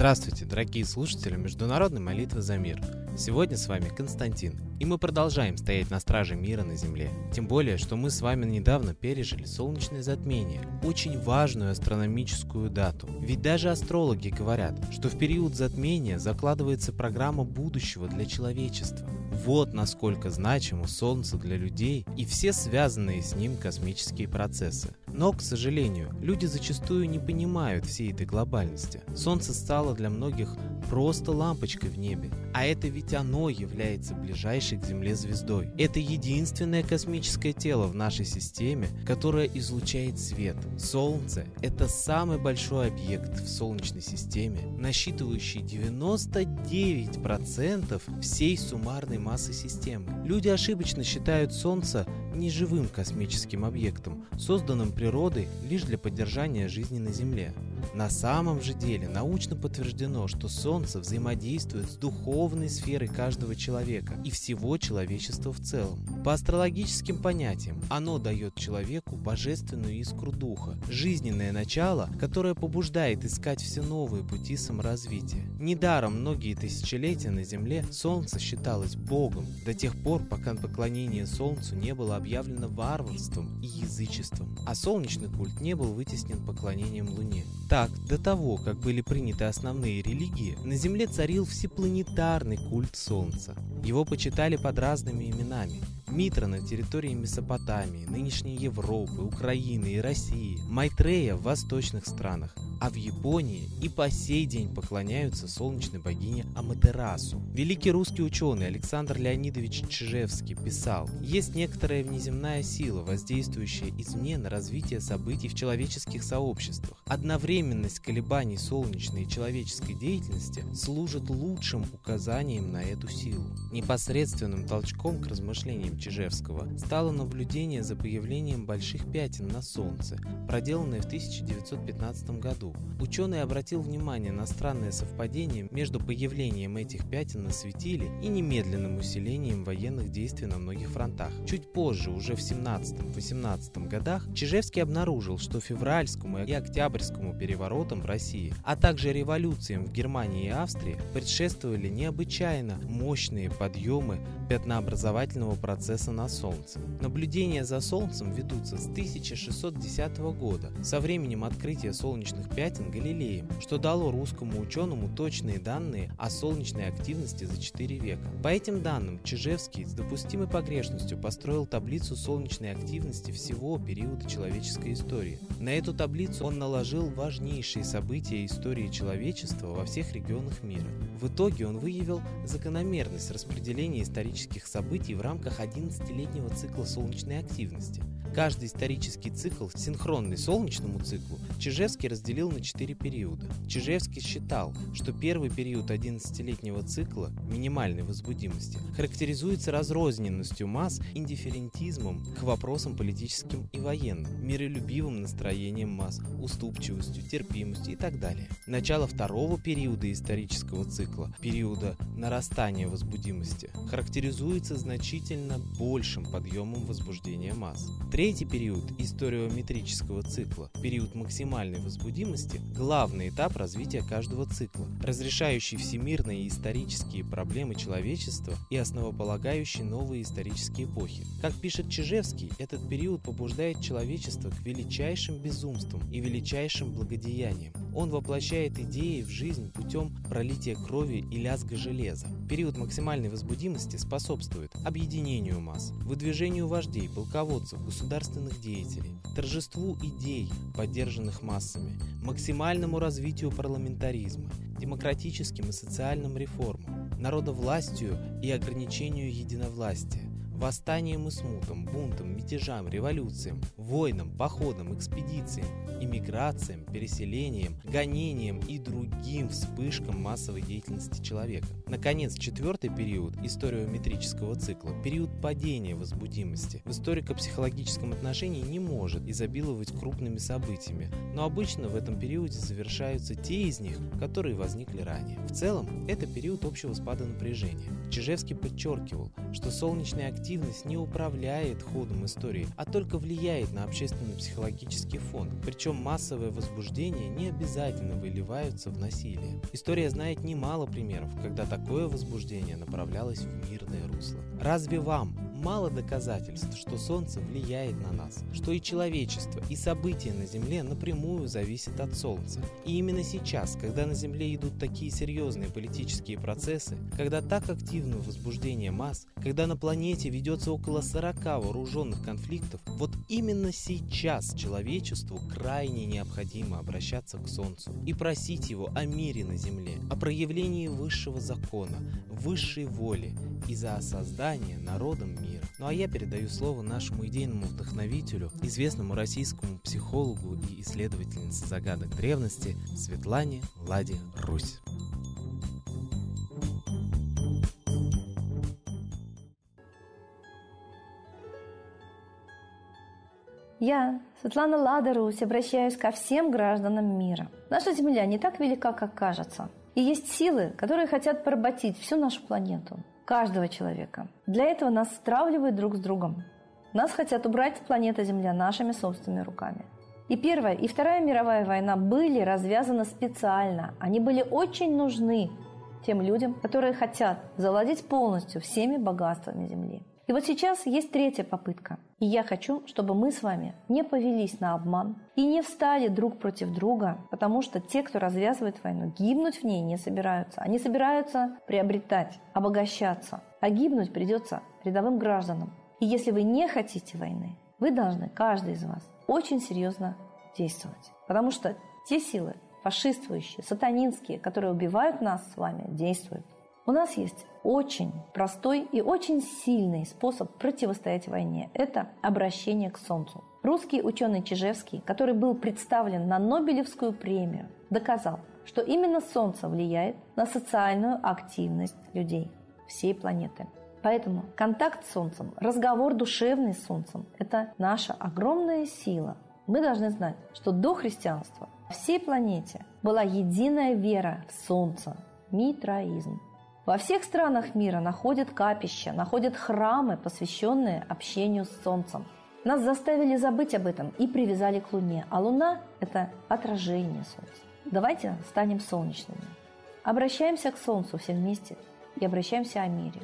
Здравствуйте, дорогие слушатели Международной молитвы за мир. Сегодня с вами Константин, и мы продолжаем стоять на страже мира на Земле. Тем более, что мы с вами недавно пережили солнечное затмение, очень важную астрономическую дату. Ведь даже астрологи говорят, что в период затмения закладывается программа будущего для человечества. Вот насколько значимо Солнце для людей и все связанные с ним космические процессы. Но, к сожалению, люди зачастую не понимают всей этой глобальности. Солнце стало для многих просто лампочкой в небе, а это ведь оно является ближайшей к Земле звездой. Это единственное космическое тело в нашей системе, которое излучает свет. Солнце – это самый большой объект в Солнечной системе, насчитывающий 99% всей суммарной массы системы. Люди ошибочно считают Солнце неживым космическим объектом, созданным природой лишь для поддержания жизни на Земле. На самом же деле научно подтверждено, что Солнце взаимодействует с духовной сферой каждого человека и всего человечества в целом. По астрологическим понятиям, оно дает человеку божественную искру духа, жизненное начало, которое побуждает искать все новые пути саморазвития. Недаром многие тысячелетия на Земле Солнце считалось Богом до тех пор, пока поклонение Солнцу не было объявлено варварством и язычеством, а солнечный культ не был вытеснен поклонением Луне. Так, до того, как были приняты основные религии, на Земле царил всепланетарный культ Солнца. Его почитали под разными именами. Митра на территории Месопотамии, нынешней Европы, Украины и России, Майтрея в восточных странах, а в Японии и по сей день поклоняются солнечной богине Аматерасу. Великий русский ученый Александр Леонидович Чижевский писал, есть некоторая внеземная сила, воздействующая извне на развитие событий в человеческих сообществах. Одновременность колебаний солнечной и человеческой деятельности служит лучшим указанием на эту силу. Непосредственным толчком к размышлениям Чижевского стало наблюдение за появлением больших пятен на Солнце, проделанное в 1915 году. Ученый обратил внимание на странное совпадение между появлением этих пятен на светиле и немедленным усилением военных действий на многих фронтах. Чуть позже, уже в 17-18 годах, Чижевский обнаружил, что февральскому и октябрьскому переворотам в России, а также революциям в Германии и Австрии предшествовали необычайно мощные подъемы пятнообразовательного процесса на Солнце. Наблюдения за Солнцем ведутся с 1610 года, со временем открытия солнечных пятен Галилеем, что дало русскому ученому точные данные о солнечной активности за 4 века. По этим данным, Чижевский с допустимой погрешностью построил таблицу солнечной активности всего периода человеческой истории. На эту таблицу он наложил важнейшие события истории человечества во всех регионах мира. В итоге он выявил закономерность распределения исторических событий в рамках 11-летнего цикла солнечной активности. Каждый исторический цикл, синхронный солнечному циклу, Чижевский разделил на четыре периода. Чижевский считал, что первый период 11-летнего цикла, минимальной возбудимости, характеризуется разрозненностью масс, индифферентизмом к вопросам политическим и военным, миролюбивым настроением масс, уступчивостью, терпимостью и так далее. Начало второго периода исторического цикла, периода нарастания возбудимости, характеризуется значительно большим подъемом возбуждения масс. Третий период историометрического цикла, период максимальной возбудимости, главный этап развития каждого цикла, разрешающий всемирные исторические проблемы человечества и основополагающий новые исторические эпохи. Как пишет Чижевский, этот период побуждает человечество к величайшим безумствам и величайшим благодеяниям. Он воплощает идеи в жизнь путем пролития крови и лязга железа. Период максимальной возбудимости способствует объединению масс, выдвижению вождей, полководцев, государственных деятелей, торжеству идей, поддержанных массами, максимальному развитию парламентаризма, демократическим и социальным реформам, народовластию и ограничению единовластия, восстаниям и смутам, бунтам, мятежам, революциям, войнам, походам, экспедициям, иммиграциям, переселениям, гонениям и другим вспышкам массовой деятельности человека. Наконец, четвертый период историометрического цикла, период падения возбудимости, в историко-психологическом отношении не может изобиловать крупными событиями, но обычно в этом периоде завершаются те из них, которые возникли ранее. В целом, это период общего спада напряжения. Чижевский подчеркивал, что солнечная активность активность не управляет ходом истории, а только влияет на общественно-психологический фон. Причем массовое возбуждение не обязательно выливаются в насилие. История знает немало примеров, когда такое возбуждение направлялось в мирное русло. Разве вам мало доказательств, что Солнце влияет на нас, что и человечество, и события на Земле напрямую зависят от Солнца. И именно сейчас, когда на Земле идут такие серьезные политические процессы, когда так активно возбуждение масс, когда на планете ведется около 40 вооруженных конфликтов, вот именно сейчас человечеству крайне необходимо обращаться к Солнцу и просить его о мире на Земле, о проявлении высшего закона, высшей воли и за создание народом мира мира. Ну а я передаю слово нашему идейному вдохновителю, известному российскому психологу и исследовательнице загадок древности Светлане Ладе Русь. Я, Светлана Лада Русь, обращаюсь ко всем гражданам мира. Наша Земля не так велика, как кажется. И есть силы, которые хотят поработить всю нашу планету каждого человека. Для этого нас стравливают друг с другом. Нас хотят убрать с планеты Земля нашими собственными руками. И Первая, и Вторая мировая война были развязаны специально. Они были очень нужны тем людям, которые хотят завладеть полностью всеми богатствами Земли. И вот сейчас есть третья попытка. И я хочу, чтобы мы с вами не повелись на обман и не встали друг против друга, потому что те, кто развязывает войну, гибнуть в ней не собираются. Они собираются приобретать, обогащаться. А гибнуть придется рядовым гражданам. И если вы не хотите войны, вы должны, каждый из вас, очень серьезно действовать. Потому что те силы, фашистующие, сатанинские, которые убивают нас с вами, действуют. У нас есть очень простой и очень сильный способ противостоять войне – это обращение к Солнцу. Русский ученый Чижевский, который был представлен на Нобелевскую премию, доказал, что именно Солнце влияет на социальную активность людей всей планеты. Поэтому контакт с Солнцем, разговор душевный с Солнцем – это наша огромная сила. Мы должны знать, что до христианства всей планете была единая вера в Солнце – митраизм. Во всех странах мира находят капища, находят храмы, посвященные общению с Солнцем. Нас заставили забыть об этом и привязали к Луне, а Луна – это отражение Солнца. Давайте станем солнечными. Обращаемся к Солнцу все вместе и обращаемся о мире.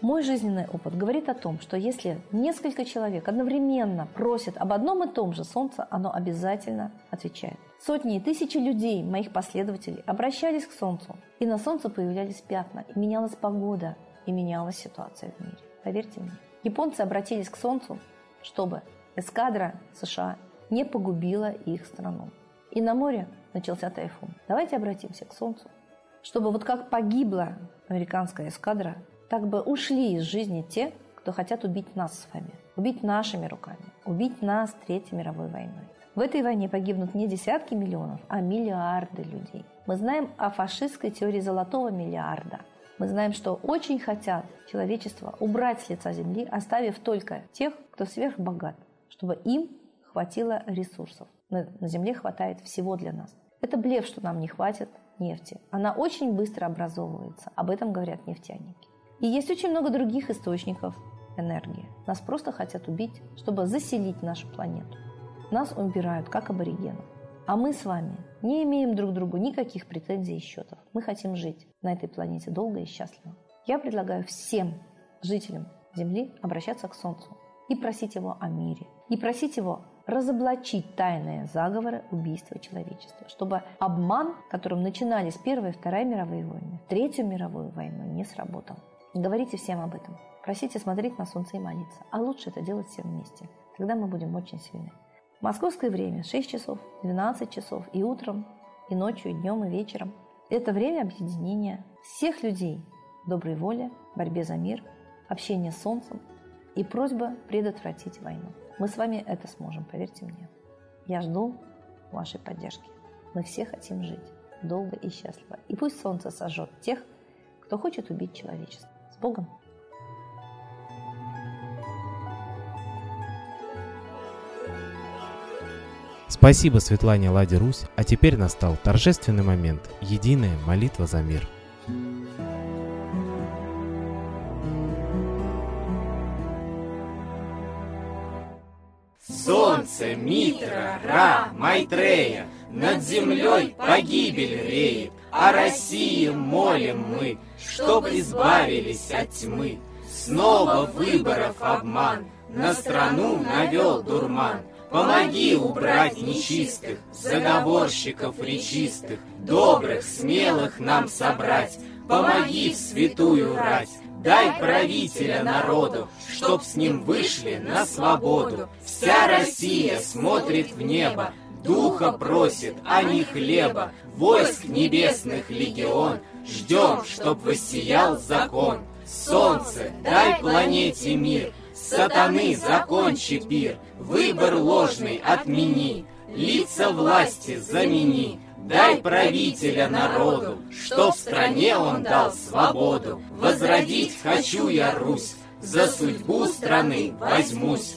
Мой жизненный опыт говорит о том, что если несколько человек одновременно просят об одном и том же Солнце, оно обязательно отвечает. Сотни и тысячи людей, моих последователей, обращались к Солнцу, и на Солнце появлялись пятна, и менялась погода, и менялась ситуация в мире. Поверьте мне. Японцы обратились к Солнцу, чтобы эскадра США не погубила их страну. И на море начался тайфун. Давайте обратимся к Солнцу, чтобы вот как погибла американская эскадра, так бы ушли из жизни те, кто хотят убить нас с вами, убить нашими руками, убить нас Третьей мировой войной. В этой войне погибнут не десятки миллионов, а миллиарды людей. Мы знаем о фашистской теории золотого миллиарда. Мы знаем, что очень хотят человечество убрать с лица земли, оставив только тех, кто сверхбогат, чтобы им хватило ресурсов. На, на земле хватает всего для нас. Это блеф, что нам не хватит нефти. Она очень быстро образовывается. Об этом говорят нефтяники. И есть очень много других источников энергии. Нас просто хотят убить, чтобы заселить нашу планету. Нас убирают, как аборигенов. А мы с вами не имеем друг другу никаких претензий и счетов. Мы хотим жить на этой планете долго и счастливо. Я предлагаю всем жителям Земли обращаться к Солнцу и просить его о мире. И просить его разоблачить тайные заговоры убийства человечества, чтобы обман, которым начинались Первая и Вторая мировые войны, Третью мировую войну, не сработал. Говорите всем об этом. Просите смотреть на солнце и молиться. А лучше это делать все вместе. Тогда мы будем очень сильны. Московское время 6 часов, 12 часов и утром, и ночью, и днем, и вечером. Это время объединения всех людей доброй воли, борьбе за мир, общения с Солнцем и просьба предотвратить войну. Мы с вами это сможем, поверьте мне. Я жду вашей поддержки. Мы все хотим жить долго и счастливо. И пусть Солнце сожжет тех, кто хочет убить человечество. Богом! Спасибо Светлане Ладе Русь, а теперь настал торжественный момент – единая молитва за мир. Солнце, Митра, Ра, Майтрея, Над землей погибель реет, о России молим мы, чтоб избавились от тьмы. Снова выборов обман, на страну навел дурман. Помоги убрать нечистых, заговорщиков речистых, добрых, смелых нам собрать. Помоги в святую рать, дай правителя народу, чтоб с ним вышли на свободу. Вся Россия смотрит в небо, духа просит, а не хлеба. Войск небесных легион, ждем, чтоб воссиял закон. Солнце, дай планете мир, Сатаны, закончи пир, Выбор ложный отмени, Лица власти замени, Дай правителя народу, Что в стране он дал свободу. Возродить хочу я Русь, За судьбу страны возьмусь.